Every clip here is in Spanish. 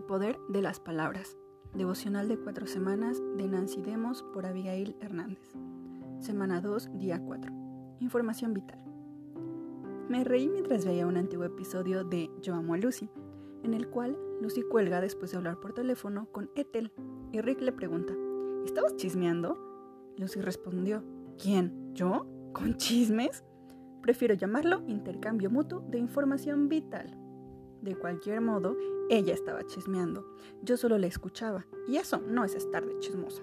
poder de las palabras. Devocional de cuatro semanas de Nancy Demos por Abigail Hernández. Semana 2, día 4. Información vital. Me reí mientras veía un antiguo episodio de Yo amo a Lucy, en el cual Lucy cuelga después de hablar por teléfono con Ethel y Rick le pregunta, ¿estabas chismeando? Lucy respondió, ¿quién? ¿Yo? ¿Con chismes? Prefiero llamarlo intercambio mutuo de información vital. De cualquier modo, ella estaba chismeando. Yo solo la escuchaba, y eso no es estar de chismosa.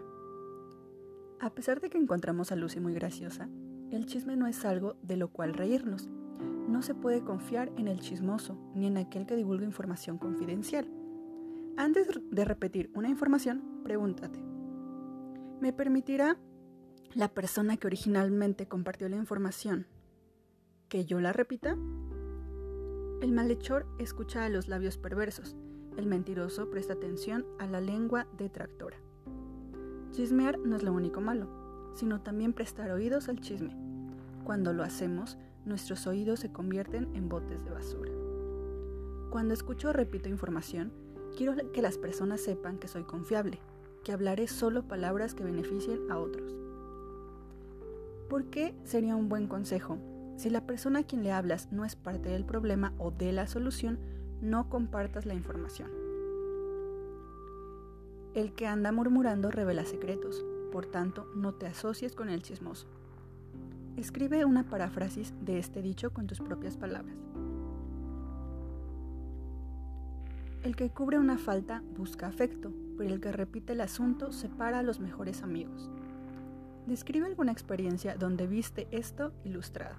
A pesar de que encontramos a Lucy muy graciosa, el chisme no es algo de lo cual reírnos. No se puede confiar en el chismoso ni en aquel que divulga información confidencial. Antes de repetir una información, pregúntate, ¿me permitirá la persona que originalmente compartió la información que yo la repita? El malhechor escucha a los labios perversos, el mentiroso presta atención a la lengua detractora. Chismear no es lo único malo, sino también prestar oídos al chisme. Cuando lo hacemos, nuestros oídos se convierten en botes de basura. Cuando escucho o repito información, quiero que las personas sepan que soy confiable, que hablaré solo palabras que beneficien a otros. ¿Por qué sería un buen consejo si la persona a quien le hablas no es parte del problema o de la solución, no compartas la información. El que anda murmurando revela secretos, por tanto, no te asocies con el chismoso. Escribe una paráfrasis de este dicho con tus propias palabras. El que cubre una falta busca afecto, pero el que repite el asunto separa a los mejores amigos. Describe alguna experiencia donde viste esto ilustrado.